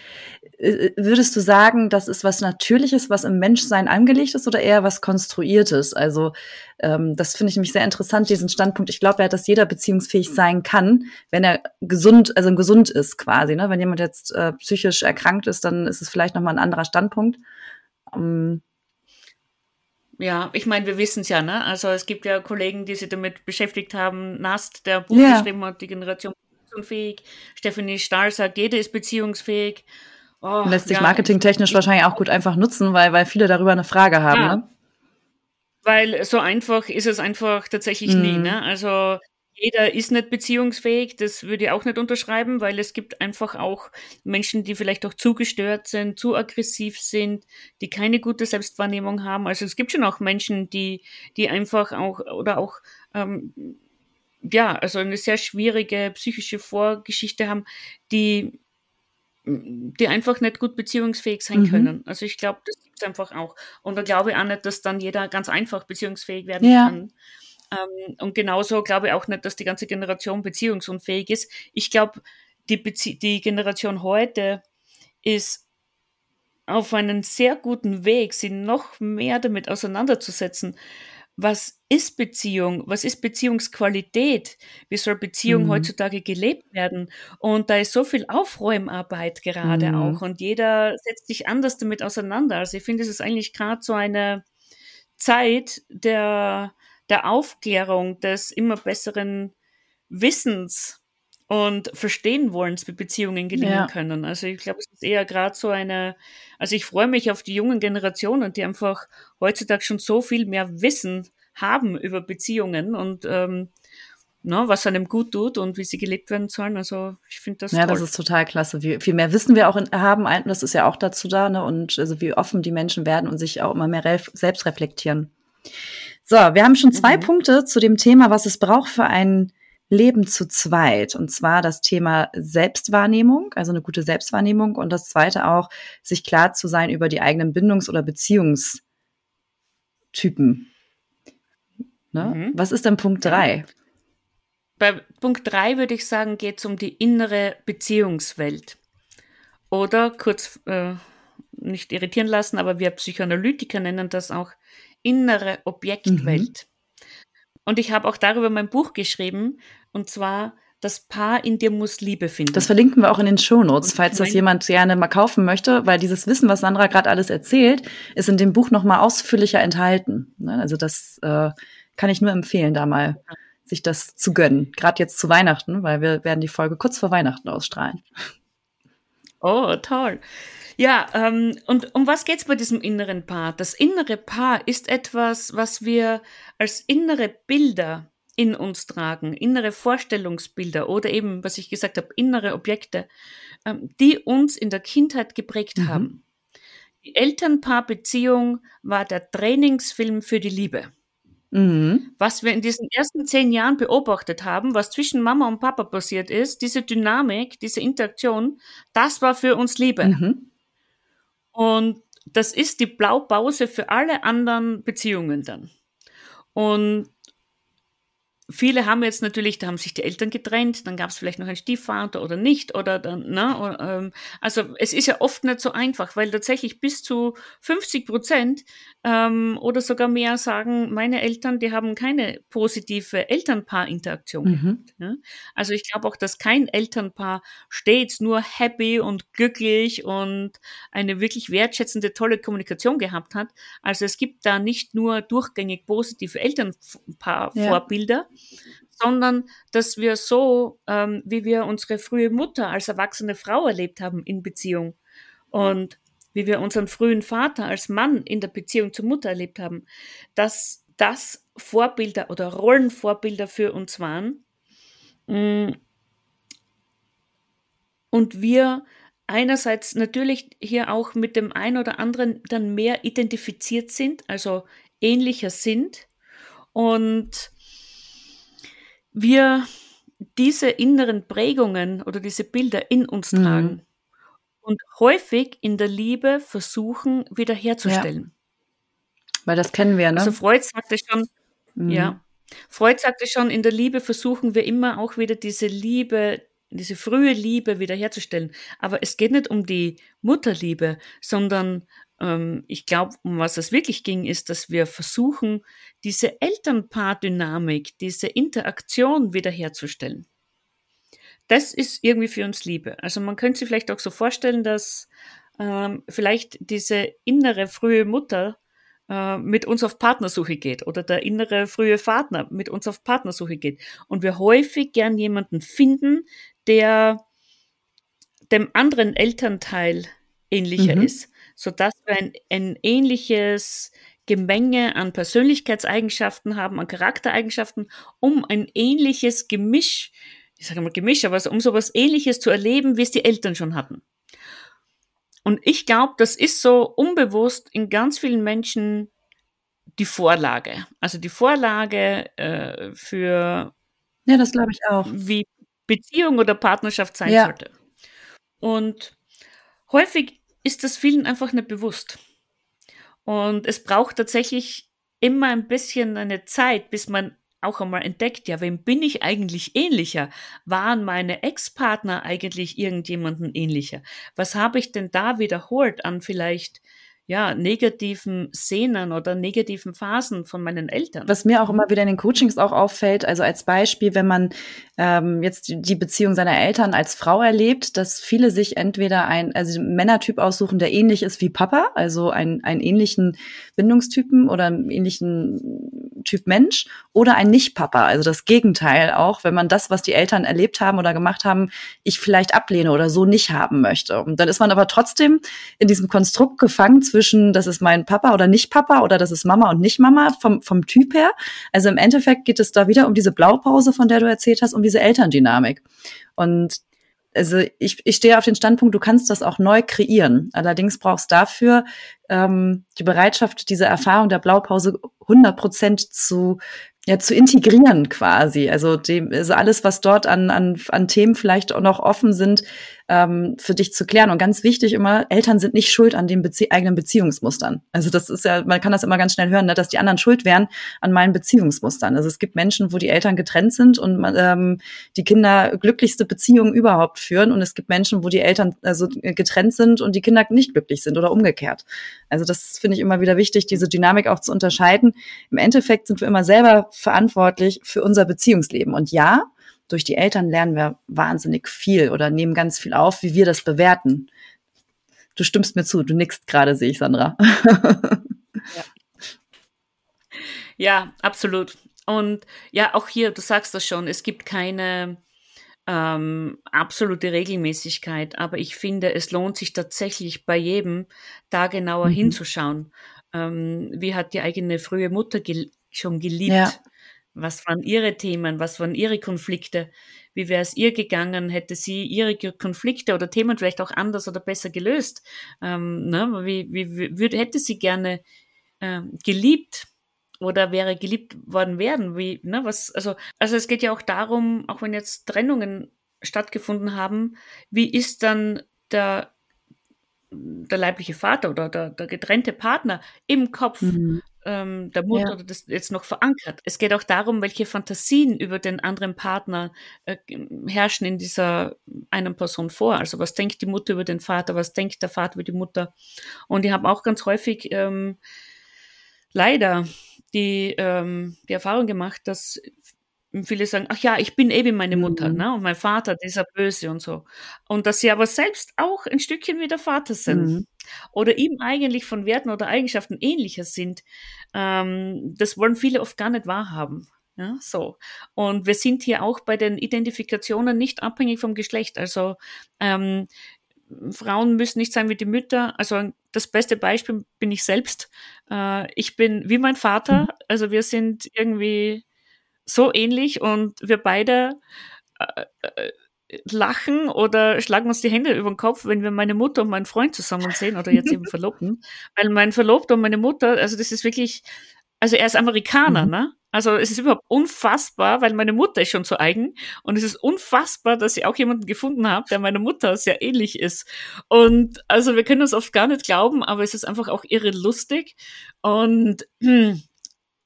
Äh, äh, würdest du sagen, das ist was Natürliches, was im Menschsein angelegt ist oder eher was Konstruiertes? Also ähm, das finde ich nämlich sehr interessant, diesen Standpunkt. Ich glaube ja, dass jeder beziehungsfähig sein kann, wenn er gesund, also gesund ist quasi. Ne? Wenn jemand jetzt äh, psychisch erkrankt ist, dann ist es vielleicht nochmal ein anderer Standpunkt. Ähm, ja, ich meine, wir wissen es ja, ne? Also es gibt ja Kollegen, die sich damit beschäftigt haben. Nast, der Buch yeah. geschrieben hat, die Generation beziehungsfähig. Stephanie Stahl sagt, jede ist beziehungsfähig. Oh, Lässt sich marketingtechnisch wahrscheinlich auch gut einfach nutzen, weil, weil viele darüber eine Frage haben, ja. ne? Weil so einfach ist es einfach tatsächlich mhm. nie, ne? Also jeder ist nicht beziehungsfähig, das würde ich auch nicht unterschreiben, weil es gibt einfach auch Menschen, die vielleicht auch zu gestört sind, zu aggressiv sind, die keine gute Selbstwahrnehmung haben. Also es gibt schon auch Menschen, die, die einfach auch oder auch ähm, ja, also eine sehr schwierige psychische Vorgeschichte haben, die die einfach nicht gut beziehungsfähig sein mhm. können. Also ich glaube, das gibt es einfach auch. Und da glaube ich auch nicht, dass dann jeder ganz einfach beziehungsfähig werden ja. kann. Ähm, und genauso glaube ich auch nicht, dass die ganze Generation beziehungsunfähig ist. Ich glaube, die, Bezie die Generation heute ist auf einen sehr guten Weg, sie noch mehr damit auseinanderzusetzen, was ist Beziehung? Was ist Beziehungsqualität? Wie soll Beziehung mhm. heutzutage gelebt werden? Und da ist so viel Aufräumarbeit gerade mhm. auch und jeder setzt sich anders damit auseinander. Also ich finde, es ist eigentlich gerade so eine Zeit der, der Aufklärung, des immer besseren Wissens und verstehen wollens, wie Beziehungen gelingen ja. können. Also ich glaube, es ist eher gerade so eine, also ich freue mich auf die jungen Generationen, die einfach heutzutage schon so viel mehr Wissen haben über Beziehungen und ähm, na, was einem gut tut und wie sie gelebt werden sollen. Also ich finde das Ja, toll. das ist total klasse. Wie viel mehr Wissen wir auch in, haben, das ist ja auch dazu da, ne? Und also wie offen die Menschen werden und sich auch immer mehr selbst reflektieren. So, wir haben schon zwei mhm. Punkte zu dem Thema, was es braucht für ein Leben zu zweit. Und zwar das Thema Selbstwahrnehmung, also eine gute Selbstwahrnehmung. Und das zweite auch, sich klar zu sein über die eigenen Bindungs- oder Beziehungstypen. Ne? Mhm. Was ist denn Punkt drei? Bei Punkt drei würde ich sagen, geht es um die innere Beziehungswelt. Oder kurz äh, nicht irritieren lassen, aber wir Psychoanalytiker nennen das auch innere Objektwelt. Mhm. Und ich habe auch darüber mein Buch geschrieben, und zwar das Paar in dir muss Liebe finden. Das verlinken wir auch in den Shownotes, falls das jemand gerne mal kaufen möchte, weil dieses Wissen, was Sandra gerade alles erzählt, ist in dem Buch noch mal ausführlicher enthalten. Ne? Also das äh, kann ich nur empfehlen, da mal sich das zu gönnen. Gerade jetzt zu Weihnachten, weil wir werden die Folge kurz vor Weihnachten ausstrahlen. Oh, toll. Ja, ähm, und um was geht's bei diesem inneren Paar? Das innere Paar ist etwas, was wir als innere Bilder in uns tragen, innere Vorstellungsbilder oder eben, was ich gesagt habe, innere Objekte, ähm, die uns in der Kindheit geprägt mhm. haben. Die Elternpaarbeziehung war der Trainingsfilm für die Liebe. Mhm. Was wir in diesen ersten zehn Jahren beobachtet haben, was zwischen Mama und Papa passiert ist, diese Dynamik, diese Interaktion, das war für uns Liebe. Mhm. Und das ist die Blaupause für alle anderen Beziehungen dann. Und viele haben jetzt natürlich, da haben sich die Eltern getrennt, dann gab es vielleicht noch einen Stiefvater oder nicht oder dann, ne, ähm, also es ist ja oft nicht so einfach, weil tatsächlich bis zu 50 Prozent ähm, oder sogar mehr sagen, meine Eltern, die haben keine positive Elternpaar-Interaktion. Mhm. Ja? Also ich glaube auch, dass kein Elternpaar stets nur happy und glücklich und eine wirklich wertschätzende, tolle Kommunikation gehabt hat. Also es gibt da nicht nur durchgängig positive Elternpaar-Vorbilder, ja sondern dass wir so, ähm, wie wir unsere frühe Mutter als erwachsene Frau erlebt haben in Beziehung und wie wir unseren frühen Vater als Mann in der Beziehung zur Mutter erlebt haben, dass das Vorbilder oder Rollenvorbilder für uns waren. Mm. Und wir einerseits natürlich hier auch mit dem einen oder anderen dann mehr identifiziert sind, also ähnlicher sind und wir diese inneren Prägungen oder diese Bilder in uns mhm. tragen und häufig in der Liebe versuchen wiederherzustellen. Ja. Weil das kennen wir, ne? Also Freud sagte schon, mhm. ja, Freud sagte schon, in der Liebe versuchen wir immer auch wieder diese Liebe, diese frühe Liebe wiederherzustellen. Aber es geht nicht um die Mutterliebe, sondern ich glaube, um was es wirklich ging, ist, dass wir versuchen, diese Elternpaar-Dynamik, diese Interaktion wiederherzustellen. Das ist irgendwie für uns Liebe. Also man könnte sich vielleicht auch so vorstellen, dass ähm, vielleicht diese innere frühe Mutter äh, mit uns auf Partnersuche geht oder der innere frühe Vater mit uns auf Partnersuche geht und wir häufig gern jemanden finden, der dem anderen Elternteil ähnlicher mhm. ist sodass wir ein, ein ähnliches Gemenge an Persönlichkeitseigenschaften haben, an Charaktereigenschaften, um ein ähnliches Gemisch, ich sage mal Gemisch, aber um sowas ähnliches zu erleben, wie es die Eltern schon hatten. Und ich glaube, das ist so unbewusst in ganz vielen Menschen die Vorlage. Also die Vorlage äh, für ja, das glaube ich auch. Wie Beziehung oder Partnerschaft sein ja. sollte. Und häufig ist das vielen einfach nicht bewusst. Und es braucht tatsächlich immer ein bisschen eine Zeit, bis man auch einmal entdeckt, ja, wem bin ich eigentlich ähnlicher? Waren meine Ex-Partner eigentlich irgendjemanden ähnlicher? Was habe ich denn da wiederholt an vielleicht ja, negativen Szenen oder negativen Phasen von meinen Eltern. Was mir auch immer wieder in den Coachings auch auffällt, also als Beispiel, wenn man ähm, jetzt die Beziehung seiner Eltern als Frau erlebt, dass viele sich entweder ein, also einen Männertyp aussuchen, der ähnlich ist wie Papa, also ein, einen ähnlichen Bindungstypen oder einen ähnlichen Typ Mensch, oder ein Nicht-Papa, also das Gegenteil auch, wenn man das, was die Eltern erlebt haben oder gemacht haben, ich vielleicht ablehne oder so nicht haben möchte. Und dann ist man aber trotzdem in diesem Konstrukt gefangen zwischen, das ist mein Papa oder nicht Papa oder das ist Mama und nicht Mama vom, vom Typ her. Also im Endeffekt geht es da wieder um diese Blaupause, von der du erzählt hast, um diese Elterndynamik. Und also ich, ich stehe auf den Standpunkt, du kannst das auch neu kreieren. Allerdings brauchst dafür ähm, die Bereitschaft, diese Erfahrung der Blaupause 100 Prozent zu ja, zu integrieren quasi. Also, dem, also alles, was dort an, an, an Themen vielleicht auch noch offen sind, ähm, für dich zu klären. Und ganz wichtig immer, Eltern sind nicht schuld an den Bezie eigenen Beziehungsmustern. Also das ist ja, man kann das immer ganz schnell hören, ne, dass die anderen schuld wären an meinen Beziehungsmustern. Also es gibt Menschen, wo die Eltern getrennt sind und ähm, die Kinder glücklichste Beziehungen überhaupt führen. Und es gibt Menschen, wo die Eltern also getrennt sind und die Kinder nicht glücklich sind oder umgekehrt. Also das finde ich immer wieder wichtig, diese Dynamik auch zu unterscheiden. Im Endeffekt sind wir immer selber verantwortlich für unser Beziehungsleben. Und ja, durch die Eltern lernen wir wahnsinnig viel oder nehmen ganz viel auf, wie wir das bewerten. Du stimmst mir zu, du nickst gerade, sehe ich, Sandra. ja. ja, absolut. Und ja, auch hier, du sagst das schon, es gibt keine ähm, absolute Regelmäßigkeit, aber ich finde, es lohnt sich tatsächlich bei jedem, da genauer mhm. hinzuschauen. Ähm, wie hat die eigene frühe Mutter gel schon geliebt? Ja. Was waren ihre Themen? Was waren ihre Konflikte? Wie wäre es ihr gegangen? Hätte sie ihre Konflikte oder Themen vielleicht auch anders oder besser gelöst? Ähm, ne? Wie, wie würde, hätte sie gerne ähm, geliebt? Oder wäre geliebt worden werden? Wie, ne, was, also, also es geht ja auch darum, auch wenn jetzt Trennungen stattgefunden haben, wie ist dann der der leibliche Vater oder der, der getrennte Partner im Kopf mhm. Ähm, der Mutter ja. das jetzt noch verankert. Es geht auch darum, welche Fantasien über den anderen Partner äh, herrschen in dieser einen Person vor. Also was denkt die Mutter über den Vater, was denkt der Vater über die Mutter. Und ich habe auch ganz häufig ähm, leider die, ähm, die Erfahrung gemacht, dass viele sagen, ach ja, ich bin eben meine Mutter, mhm. ne? Und mein Vater, dieser Böse und so. Und dass sie aber selbst auch ein Stückchen wie der Vater sind. Mhm. Oder ihm eigentlich von Werten oder Eigenschaften ähnlicher sind. Ähm, das wollen viele oft gar nicht wahrhaben. Ja, so. Und wir sind hier auch bei den Identifikationen nicht abhängig vom Geschlecht. Also ähm, Frauen müssen nicht sein wie die Mütter. Also das beste Beispiel bin ich selbst. Äh, ich bin wie mein Vater. Mhm. Also wir sind irgendwie so ähnlich und wir beide äh, äh, lachen oder schlagen uns die Hände über den Kopf, wenn wir meine Mutter und meinen Freund zusammen sehen oder jetzt eben Verlobten. Weil mein Verlobter und meine Mutter, also das ist wirklich, also er ist Amerikaner, mhm. ne? Also es ist überhaupt unfassbar, weil meine Mutter ist schon so eigen und es ist unfassbar, dass ich auch jemanden gefunden habe, der meiner Mutter sehr ähnlich ist. Und also wir können uns oft gar nicht glauben, aber es ist einfach auch irre lustig und hm,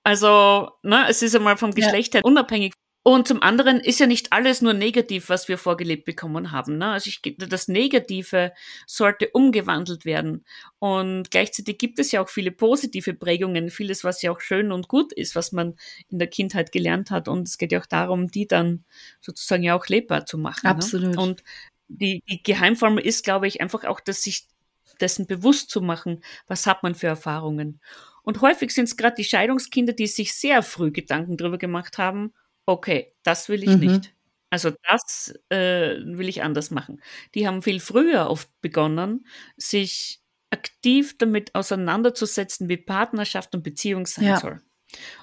also, ne, es ist einmal vom Geschlecht ja. her unabhängig. Und zum anderen ist ja nicht alles nur negativ, was wir vorgelebt bekommen haben. Ne? Also ich, das Negative sollte umgewandelt werden. Und gleichzeitig gibt es ja auch viele positive Prägungen, vieles, was ja auch schön und gut ist, was man in der Kindheit gelernt hat. Und es geht ja auch darum, die dann sozusagen ja auch lebbar zu machen. Ne? Absolut. Ne? Und die, die Geheimformel ist, glaube ich, einfach auch, dass sich dessen bewusst zu machen, was hat man für Erfahrungen. Und häufig sind es gerade die Scheidungskinder, die sich sehr früh Gedanken darüber gemacht haben, okay, das will ich mhm. nicht. Also das äh, will ich anders machen. Die haben viel früher oft begonnen, sich aktiv damit auseinanderzusetzen, wie Partnerschaft und Beziehung sein ja. soll.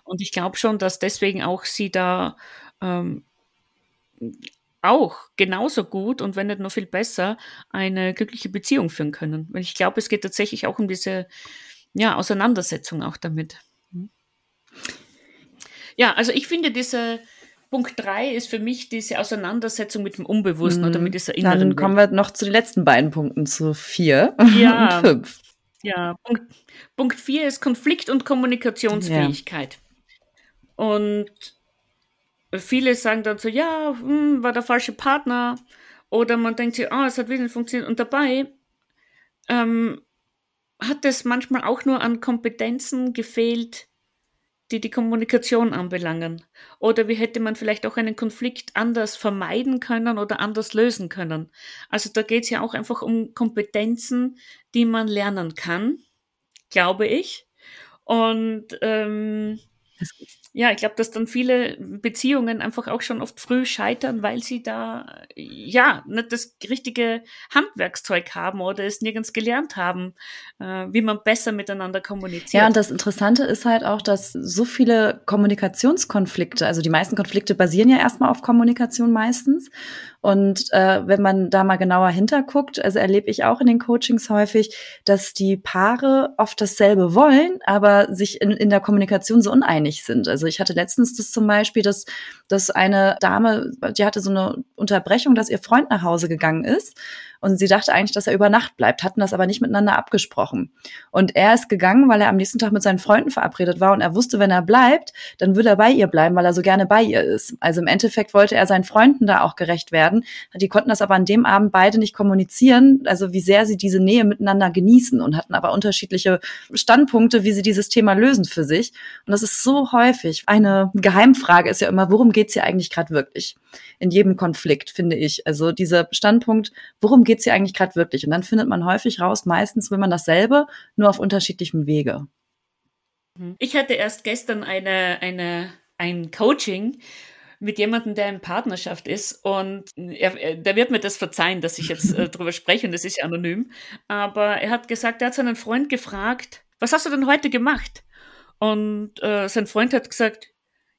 Und ich glaube schon, dass deswegen auch sie da ähm, auch genauso gut und wenn nicht noch viel besser eine glückliche Beziehung führen können. Weil ich glaube, es geht tatsächlich auch um diese ja, Auseinandersetzung auch damit. Hm. Ja, also ich finde diese Punkt 3 ist für mich diese Auseinandersetzung mit dem Unbewussten mhm. oder mit dieser inneren Dann kommen wir noch zu den letzten beiden Punkten, zu 4 ja. und 5. Ja, Punkt, Punkt 4 ist Konflikt- und Kommunikationsfähigkeit. Ja. Und viele sagen dann so, ja, hm, war der falsche Partner. Oder man denkt sich, ah, oh, es hat wieder nicht funktioniert. Und dabei ähm, hat es manchmal auch nur an Kompetenzen gefehlt, die die Kommunikation anbelangen? Oder wie hätte man vielleicht auch einen Konflikt anders vermeiden können oder anders lösen können? Also da geht es ja auch einfach um Kompetenzen, die man lernen kann, glaube ich. Und ähm, ja, ich glaube, dass dann viele Beziehungen einfach auch schon oft früh scheitern, weil sie da ja nicht das richtige Handwerkszeug haben oder es nirgends gelernt haben, äh, wie man besser miteinander kommuniziert. Ja, und das Interessante ist halt auch, dass so viele Kommunikationskonflikte, also die meisten Konflikte basieren ja erstmal auf Kommunikation meistens. Und äh, wenn man da mal genauer hinterguckt, also erlebe ich auch in den Coachings häufig, dass die Paare oft dasselbe wollen, aber sich in, in der Kommunikation so uneinig sind. Also ich hatte letztens das zum Beispiel, dass, dass eine Dame, die hatte so eine Unterbrechung, dass ihr Freund nach Hause gegangen ist und sie dachte eigentlich, dass er über Nacht bleibt, hatten das aber nicht miteinander abgesprochen. Und er ist gegangen, weil er am nächsten Tag mit seinen Freunden verabredet war und er wusste, wenn er bleibt, dann würde er bei ihr bleiben, weil er so gerne bei ihr ist. Also im Endeffekt wollte er seinen Freunden da auch gerecht werden. Die konnten das aber an dem Abend beide nicht kommunizieren, also wie sehr sie diese Nähe miteinander genießen und hatten aber unterschiedliche Standpunkte, wie sie dieses Thema lösen für sich. Und das ist so häufig. Eine Geheimfrage ist ja immer, worum geht's hier eigentlich gerade wirklich? In jedem Konflikt, finde ich. Also dieser Standpunkt, worum geht's hier eigentlich gerade wirklich? Und dann findet man häufig raus, meistens will man dasselbe, nur auf unterschiedlichem Wege. Mhm. Ich hatte erst gestern eine, eine, ein Coaching mit jemandem, der in Partnerschaft ist und er, der wird mir das verzeihen, dass ich jetzt äh, drüber spreche und es ist anonym. Aber er hat gesagt, er hat seinen Freund gefragt, was hast du denn heute gemacht? Und äh, sein Freund hat gesagt,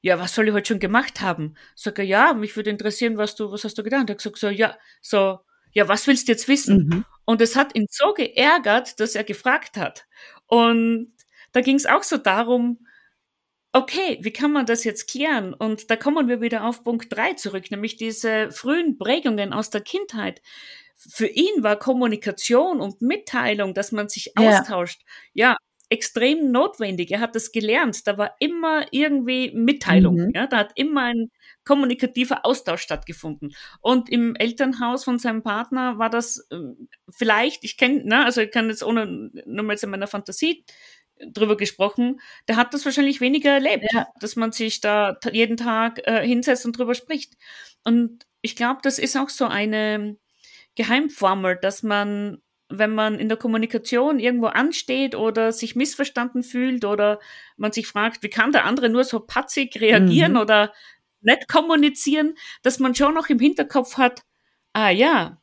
ja, was soll ich heute schon gemacht haben? Sag er, ja, mich würde interessieren, was du, was hast du getan? Er hat gesagt, so, ja, so, ja, was willst du jetzt wissen? Mhm. Und es hat ihn so geärgert, dass er gefragt hat. Und da ging es auch so darum, okay, wie kann man das jetzt klären? Und da kommen wir wieder auf Punkt drei zurück, nämlich diese frühen Prägungen aus der Kindheit. Für ihn war Kommunikation und Mitteilung, dass man sich ja. austauscht, ja, extrem notwendig. Er hat das gelernt. Da war immer irgendwie Mitteilung. Mhm. Ja, da hat immer ein kommunikativer Austausch stattgefunden. Und im Elternhaus von seinem Partner war das äh, vielleicht, ich kenne, ne, also ich kann jetzt ohne, nur mal jetzt in meiner Fantasie drüber gesprochen, der hat das wahrscheinlich weniger erlebt, ja. dass man sich da jeden Tag äh, hinsetzt und drüber spricht. Und ich glaube, das ist auch so eine Geheimformel, dass man wenn man in der Kommunikation irgendwo ansteht oder sich missverstanden fühlt oder man sich fragt, wie kann der andere nur so patzig reagieren mhm. oder nicht kommunizieren, dass man schon noch im Hinterkopf hat, ah ja,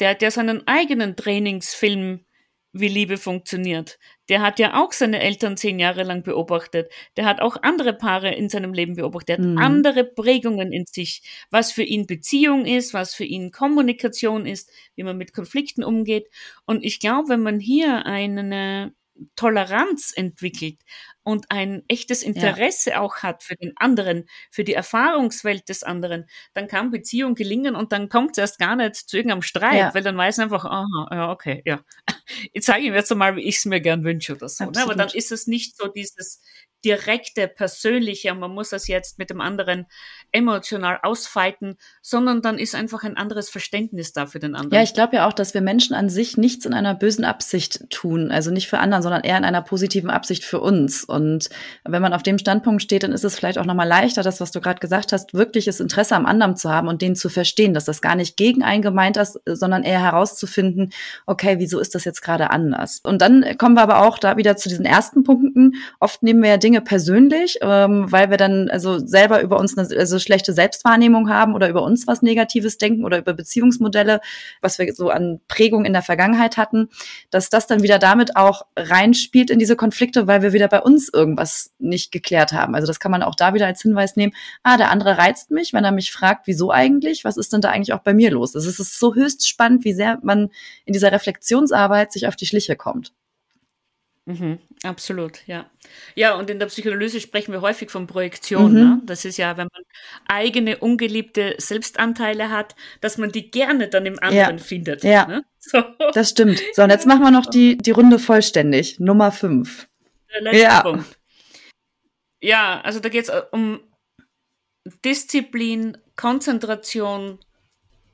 der hat ja seinen eigenen Trainingsfilm wie Liebe funktioniert. Der hat ja auch seine Eltern zehn Jahre lang beobachtet. Der hat auch andere Paare in seinem Leben beobachtet. Der hat mhm. andere Prägungen in sich, was für ihn Beziehung ist, was für ihn Kommunikation ist, wie man mit Konflikten umgeht. Und ich glaube, wenn man hier eine Toleranz entwickelt und ein echtes Interesse ja. auch hat für den anderen, für die Erfahrungswelt des anderen, dann kann Beziehung gelingen und dann kommt es erst gar nicht zu irgendeinem Streit, ja. weil dann weiß einfach, aha, ja, okay, ja. Jetzt zeige ich mir jetzt mal, wie ich es mir gern wünsche oder so. Ne? Aber dann ist es nicht so dieses, direkte, persönliche und man muss das jetzt mit dem anderen emotional ausfeiten, sondern dann ist einfach ein anderes Verständnis da für den anderen. Ja, ich glaube ja auch, dass wir Menschen an sich nichts in einer bösen Absicht tun, also nicht für anderen, sondern eher in einer positiven Absicht für uns. Und wenn man auf dem Standpunkt steht, dann ist es vielleicht auch nochmal leichter, das, was du gerade gesagt hast, wirkliches Interesse am anderen zu haben und den zu verstehen, dass das gar nicht gegen einen gemeint ist, sondern eher herauszufinden, okay, wieso ist das jetzt gerade anders? Und dann kommen wir aber auch da wieder zu diesen ersten Punkten. Oft nehmen wir ja Dinge Dinge persönlich, ähm, weil wir dann also selber über uns eine also schlechte Selbstwahrnehmung haben oder über uns was Negatives denken oder über Beziehungsmodelle, was wir so an Prägung in der Vergangenheit hatten, dass das dann wieder damit auch reinspielt in diese Konflikte, weil wir wieder bei uns irgendwas nicht geklärt haben. Also das kann man auch da wieder als Hinweis nehmen. Ah, der andere reizt mich, wenn er mich fragt, wieso eigentlich? Was ist denn da eigentlich auch bei mir los? Also es ist so höchst spannend, wie sehr man in dieser Reflexionsarbeit sich auf die Schliche kommt. Mhm, absolut, ja. Ja, und in der Psychoanalyse sprechen wir häufig von Projektion. Mhm. Ne? Das ist ja, wenn man eigene ungeliebte Selbstanteile hat, dass man die gerne dann im anderen ja. findet. Ja, ne? so. das stimmt. So, und jetzt machen wir noch die, die Runde vollständig. Nummer fünf. Ja. Punkt. Ja, also da geht es äh, um Disziplin, Konzentration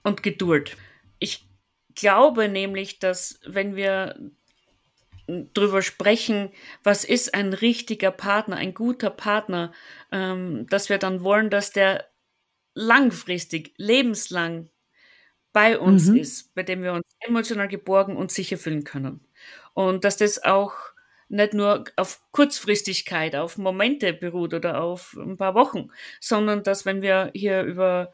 und Geduld. Ich glaube nämlich, dass wenn wir drüber sprechen, was ist ein richtiger Partner, ein guter Partner, ähm, dass wir dann wollen, dass der langfristig, lebenslang bei uns mhm. ist, bei dem wir uns emotional geborgen und sicher fühlen können. Und dass das auch nicht nur auf Kurzfristigkeit, auf Momente beruht oder auf ein paar Wochen, sondern dass wenn wir hier über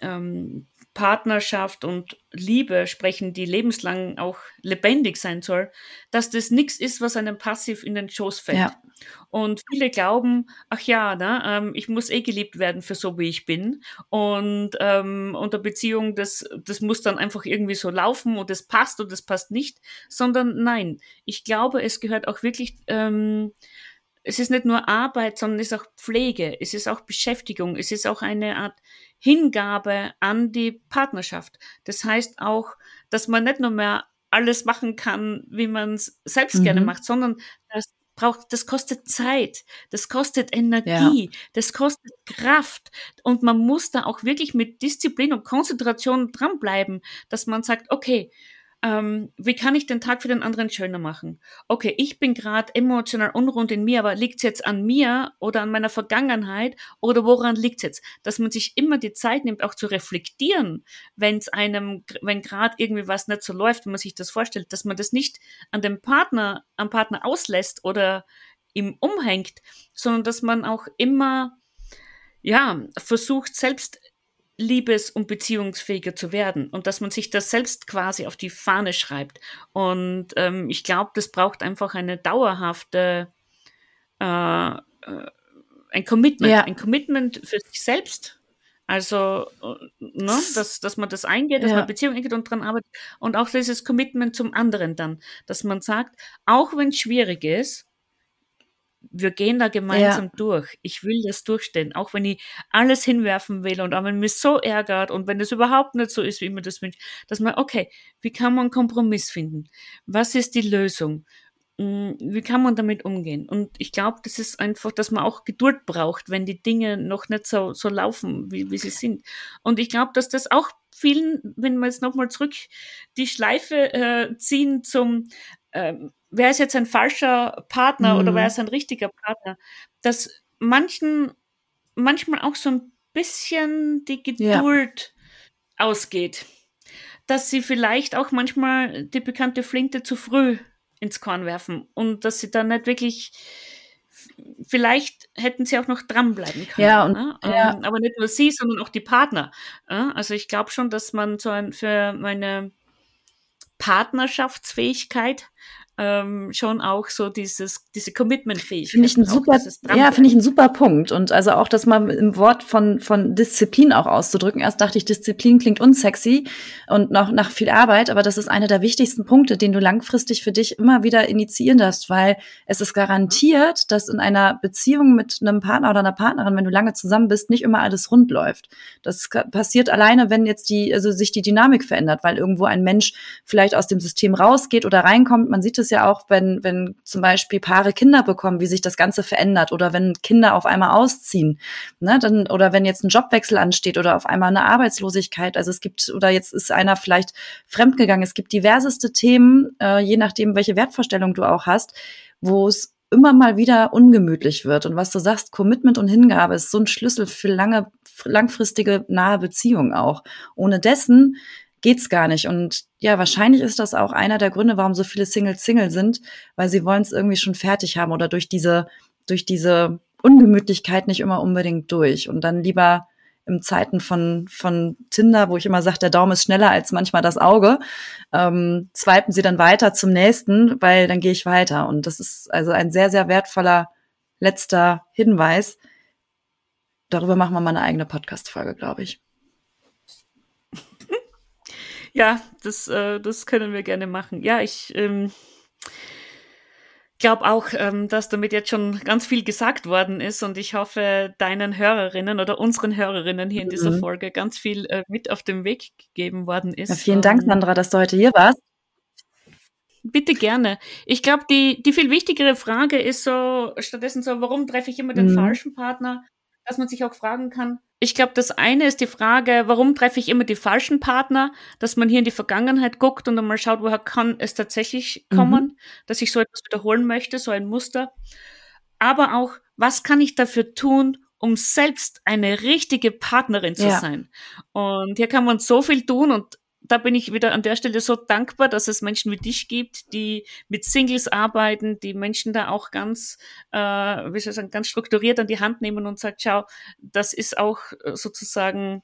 ähm, Partnerschaft und Liebe sprechen, die lebenslang auch lebendig sein soll, dass das nichts ist, was einem passiv in den Schoß fällt. Ja. Und viele glauben, ach ja, ne, ähm, ich muss eh geliebt werden für so, wie ich bin. Und ähm, unter Beziehung, das, das muss dann einfach irgendwie so laufen und es passt und es passt nicht, sondern nein, ich glaube, es gehört auch wirklich ähm, es ist nicht nur Arbeit, sondern es ist auch Pflege, es ist auch Beschäftigung, es ist auch eine Art Hingabe an die Partnerschaft. Das heißt auch, dass man nicht nur mehr alles machen kann, wie man es selbst mhm. gerne macht, sondern das braucht, das kostet Zeit, das kostet Energie, ja. das kostet Kraft und man muss da auch wirklich mit Disziplin und Konzentration dranbleiben, dass man sagt, okay, ähm, wie kann ich den Tag für den anderen schöner machen? Okay, ich bin gerade emotional unrund in mir, aber liegt es jetzt an mir oder an meiner Vergangenheit oder woran liegt es jetzt? Dass man sich immer die Zeit nimmt, auch zu reflektieren, wenn es einem, wenn gerade irgendwie was nicht so läuft, wenn man sich das vorstellt, dass man das nicht an dem Partner, am Partner auslässt oder ihm umhängt, sondern dass man auch immer ja, versucht, selbst liebes- und beziehungsfähiger zu werden und dass man sich das selbst quasi auf die Fahne schreibt. Und ähm, ich glaube, das braucht einfach eine dauerhafte, äh, äh, ein Commitment, ja. ein Commitment für sich selbst. Also, äh, ne, dass, dass man das eingeht, dass ja. man Beziehung eingeht und dran arbeitet. Und auch dieses Commitment zum anderen dann, dass man sagt, auch wenn es schwierig ist, wir gehen da gemeinsam ja. durch. Ich will das durchstehen, auch wenn ich alles hinwerfen will und auch wenn mich so ärgert und wenn es überhaupt nicht so ist, wie man das wünscht, dass man, okay, wie kann man einen Kompromiss finden? Was ist die Lösung? Hm, wie kann man damit umgehen? Und ich glaube, das ist einfach, dass man auch Geduld braucht, wenn die Dinge noch nicht so, so laufen, wie, wie sie sind. Und ich glaube, dass das auch vielen, wenn wir jetzt nochmal zurück die Schleife äh, ziehen zum, ähm, wer ist jetzt ein falscher Partner mhm. oder wer mhm. ist ein richtiger Partner, dass manchen manchmal auch so ein bisschen die Geduld ja. ausgeht. Dass sie vielleicht auch manchmal die bekannte Flinte zu früh ins Korn werfen und dass sie dann nicht wirklich vielleicht hätten sie auch noch dranbleiben können. Ja, und, ne? ja. Ähm, aber nicht nur sie, sondern auch die Partner. Also ich glaube schon, dass man so ein, für meine Partnerschaftsfähigkeit ähm, schon auch so dieses, diese Commitment-Fähigkeit. Finde ich ein super, ja, finde ich ein super Punkt. Und also auch das mal im Wort von, von Disziplin auch auszudrücken. Erst dachte ich, Disziplin klingt unsexy und noch nach viel Arbeit, aber das ist einer der wichtigsten Punkte, den du langfristig für dich immer wieder initiieren darfst, weil es ist garantiert, dass in einer Beziehung mit einem Partner oder einer Partnerin, wenn du lange zusammen bist, nicht immer alles rund läuft. Das passiert alleine, wenn jetzt die, also sich die Dynamik verändert, weil irgendwo ein Mensch vielleicht aus dem System rausgeht oder reinkommt. Man sieht es es ja auch, wenn, wenn zum Beispiel Paare Kinder bekommen, wie sich das Ganze verändert oder wenn Kinder auf einmal ausziehen, ne, dann, oder wenn jetzt ein Jobwechsel ansteht oder auf einmal eine Arbeitslosigkeit. Also es gibt, oder jetzt ist einer vielleicht fremdgegangen. Es gibt diverseste Themen, äh, je nachdem, welche Wertvorstellung du auch hast, wo es immer mal wieder ungemütlich wird. Und was du sagst, Commitment und Hingabe ist so ein Schlüssel für lange, langfristige, nahe Beziehungen auch. Ohne dessen geht's gar nicht. Und ja, wahrscheinlich ist das auch einer der Gründe, warum so viele Singles Single sind, weil sie wollen es irgendwie schon fertig haben oder durch diese, durch diese Ungemütlichkeit nicht immer unbedingt durch und dann lieber im Zeiten von, von Tinder, wo ich immer sage, der Daumen ist schneller als manchmal das Auge, ähm, swipen sie dann weiter zum nächsten, weil dann gehe ich weiter. Und das ist also ein sehr, sehr wertvoller letzter Hinweis. Darüber machen wir mal eine eigene Podcast-Folge, glaube ich. Ja, das, äh, das können wir gerne machen. Ja, ich ähm, glaube auch, ähm, dass damit jetzt schon ganz viel gesagt worden ist und ich hoffe, deinen Hörerinnen oder unseren Hörerinnen hier in dieser mhm. Folge ganz viel äh, mit auf den Weg gegeben worden ist. Ja, vielen Dank, Sandra, dass du heute hier warst. Bitte gerne. Ich glaube, die, die viel wichtigere Frage ist so stattdessen so, warum treffe ich immer den mhm. falschen Partner? Dass man sich auch fragen kann, ich glaube, das eine ist die Frage, warum treffe ich immer die falschen Partner, dass man hier in die Vergangenheit guckt und dann mal schaut, woher kann es tatsächlich kommen, mhm. dass ich so etwas wiederholen möchte, so ein Muster. Aber auch, was kann ich dafür tun, um selbst eine richtige Partnerin zu ja. sein? Und hier kann man so viel tun und da bin ich wieder an der Stelle so dankbar, dass es Menschen wie dich gibt, die mit Singles arbeiten, die Menschen da auch ganz, äh, wie soll ich sagen, ganz strukturiert an die Hand nehmen und sagt, schau, das ist auch sozusagen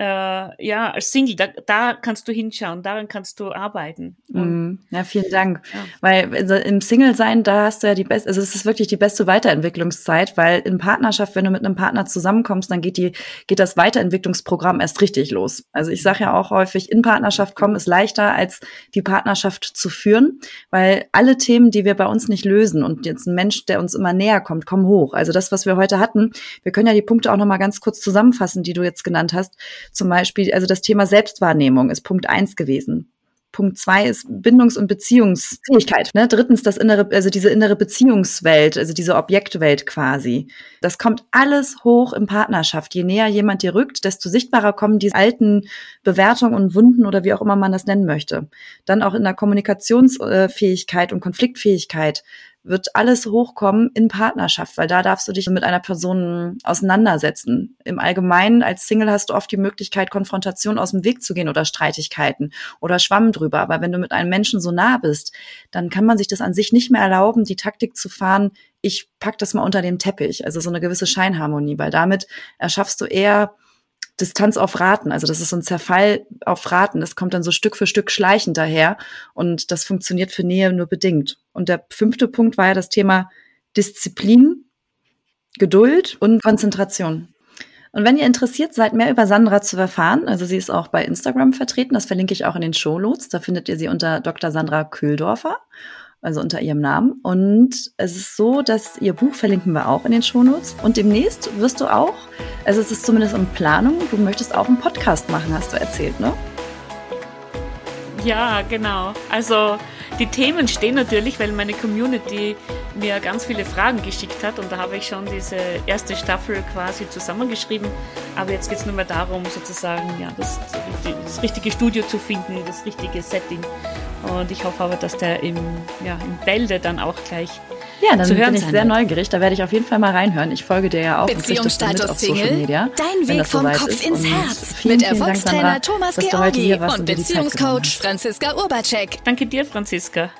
äh, ja, als Single, da, da kannst du hinschauen, daran kannst du arbeiten. Mm, ja, vielen Dank. Ja. Weil also im Single-Sein, da hast du ja die beste, also es ist wirklich die beste Weiterentwicklungszeit, weil in Partnerschaft, wenn du mit einem Partner zusammenkommst, dann geht die, geht das Weiterentwicklungsprogramm erst richtig los. Also ich sage ja auch häufig, in Partnerschaft kommen ist leichter, als die Partnerschaft zu führen, weil alle Themen, die wir bei uns nicht lösen und jetzt ein Mensch, der uns immer näher kommt, kommen hoch. Also das, was wir heute hatten, wir können ja die Punkte auch nochmal ganz kurz zusammenfassen, die du jetzt genannt hast zum Beispiel, also das Thema Selbstwahrnehmung ist Punkt eins gewesen. Punkt zwei ist Bindungs- und Beziehungsfähigkeit. Ne? Drittens das innere, also diese innere Beziehungswelt, also diese Objektwelt quasi. Das kommt alles hoch in Partnerschaft. Je näher jemand dir rückt, desto sichtbarer kommen diese alten Bewertungen und Wunden oder wie auch immer man das nennen möchte. Dann auch in der Kommunikationsfähigkeit und Konfliktfähigkeit wird alles hochkommen in Partnerschaft, weil da darfst du dich mit einer Person auseinandersetzen. Im Allgemeinen als Single hast du oft die Möglichkeit, Konfrontation aus dem Weg zu gehen oder Streitigkeiten oder Schwamm drüber. Aber wenn du mit einem Menschen so nah bist, dann kann man sich das an sich nicht mehr erlauben, die Taktik zu fahren, ich pack das mal unter den Teppich. Also so eine gewisse Scheinharmonie, weil damit erschaffst du eher Distanz auf Raten. Also das ist so ein Zerfall auf Raten. Das kommt dann so Stück für Stück schleichend daher. Und das funktioniert für Nähe nur bedingt. Und der fünfte Punkt war ja das Thema Disziplin, Geduld und Konzentration. Und wenn ihr interessiert seid, mehr über Sandra zu erfahren, also sie ist auch bei Instagram vertreten, das verlinke ich auch in den Shownotes, da findet ihr sie unter Dr. Sandra Kühldorfer also unter ihrem Namen. Und es ist so, dass ihr Buch verlinken wir auch in den Shownotes. Und demnächst wirst du auch, also es ist zumindest in Planung, du möchtest auch einen Podcast machen, hast du erzählt, ne? Ja, genau. Also die Themen stehen natürlich, weil meine Community mir ganz viele Fragen geschickt hat und da habe ich schon diese erste Staffel quasi zusammengeschrieben. Aber jetzt geht es nur mehr darum, sozusagen ja, das, das richtige Studio zu finden, das richtige Setting. Und ich hoffe aber, dass der im, ja, im Bälde dann auch gleich ja, dann bin ich sehr wird. neugierig. Da werde ich auf jeden Fall mal reinhören. Ich folge dir ja auch Beziehungsstatus und Single, Media, dein Weg vom Kopf ist. ins Herz. Vielen, mit Erfolgstrainer Thomas Georgi und Beziehungscoach Franziska Urbacek. Danke dir, Franziska.